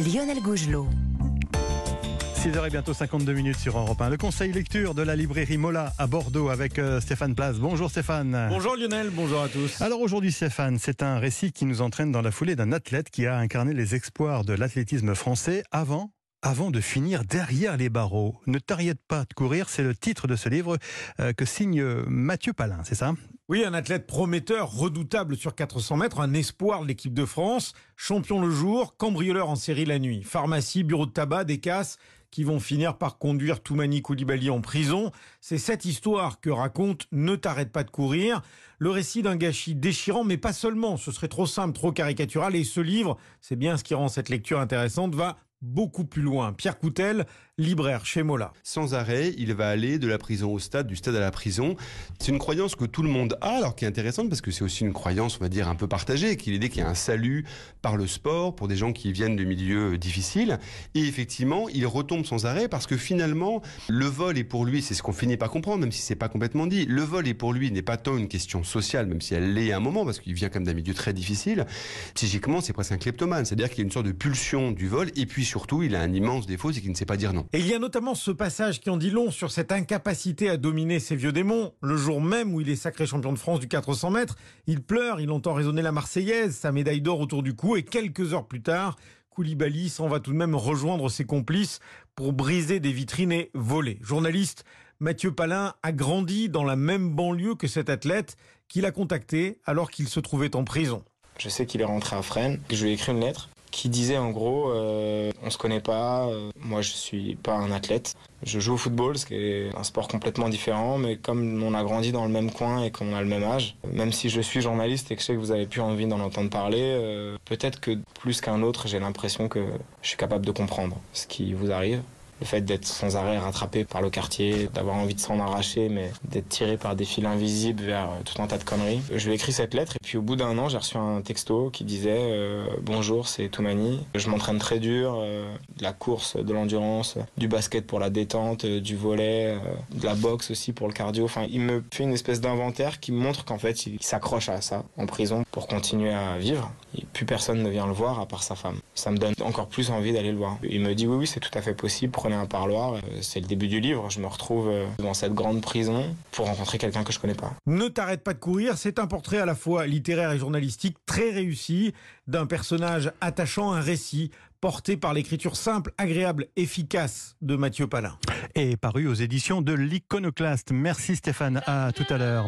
Lionel Gougelot. 6h et bientôt 52 minutes sur Europe 1. Le conseil lecture de la librairie Mola à Bordeaux avec euh, Stéphane Place. Bonjour Stéphane. Bonjour Lionel, bonjour à tous. Alors aujourd'hui Stéphane, c'est un récit qui nous entraîne dans la foulée d'un athlète qui a incarné les espoirs de l'athlétisme français avant avant de finir derrière les barreaux. Ne t'arrête pas de courir, c'est le titre de ce livre euh, que signe Mathieu Palin, c'est ça? Oui, un athlète prometteur, redoutable sur 400 mètres, un espoir de l'équipe de France, champion le jour, cambrioleur en série la nuit, pharmacie, bureau de tabac, des casses qui vont finir par conduire Toumani Koulibaly en prison. C'est cette histoire que raconte Ne t'arrête pas de courir, le récit d'un gâchis déchirant, mais pas seulement, ce serait trop simple, trop caricatural, et ce livre, c'est bien ce qui rend cette lecture intéressante, va beaucoup plus loin. Pierre Coutel, libraire chez Mola. Sans arrêt, il va aller de la prison au stade, du stade à la prison. C'est une croyance que tout le monde a, alors qui est intéressante parce que c'est aussi une croyance, on va dire, un peu partagée, qui est l'idée qu'il y a un salut par le sport pour des gens qui viennent de milieux difficiles. Et effectivement, il retombe sans arrêt parce que finalement, le vol est pour lui, c'est ce qu'on finit par comprendre, même si c'est pas complètement dit, le vol est pour lui n'est pas tant une question sociale, même si elle l'est à un moment, parce qu'il vient quand même d'un milieu très difficile. Psychiquement, c'est presque un kleptomane, c'est-à-dire qu'il y a une sorte de pulsion du vol, et puis surtout, il a un immense défaut, c'est qu'il ne sait pas dire non. Et il y a notamment ce passage qui en dit long sur cette incapacité à dominer ses vieux démons. Le jour même où il est sacré champion de France du 400 mètres, il pleure, il entend résonner la Marseillaise, sa médaille d'or autour du cou, et quelques heures plus tard, Koulibaly s'en va tout de même rejoindre ses complices pour briser des vitrines et voler. Journaliste, Mathieu Palin a grandi dans la même banlieue que cet athlète qu'il a contacté alors qu'il se trouvait en prison. Je sais qu'il est rentré à Fresnes, que je lui ai écrit une lettre qui disait en gros euh, on se connaît pas, euh, moi je suis pas un athlète. Je joue au football, ce qui est un sport complètement différent, mais comme on a grandi dans le même coin et qu'on a le même âge, même si je suis journaliste et que je sais que vous avez plus envie d'en entendre parler, euh, peut-être que plus qu'un autre, j'ai l'impression que je suis capable de comprendre ce qui vous arrive le fait d'être sans arrêt rattrapé par le quartier, d'avoir envie de s'en arracher, mais d'être tiré par des fils invisibles vers euh, tout un tas de conneries. Je lui ai écrit cette lettre et puis au bout d'un an, j'ai reçu un texto qui disait euh, Bonjour, c'est Toumani. Je m'entraîne très dur, euh, la course, de l'endurance, du basket pour la détente, du volet, de la boxe aussi pour le cardio. Enfin, il me fait une espèce d'inventaire qui montre qu'en fait, il s'accroche à ça en prison pour continuer à vivre. Et plus personne ne vient le voir à part sa femme. Ça me donne encore plus envie d'aller le voir. Il me dit Oui, oui, c'est tout à fait possible un parloir. Euh, c'est le début du livre. Je me retrouve euh, dans cette grande prison pour rencontrer quelqu'un que je connais pas. Ne t'arrête pas de courir. C'est un portrait à la fois littéraire et journalistique très réussi d'un personnage attachant, un récit porté par l'écriture simple, agréable, efficace de Mathieu Palin. Et paru aux éditions de l'Iconoclaste. Merci Stéphane. À tout à l'heure.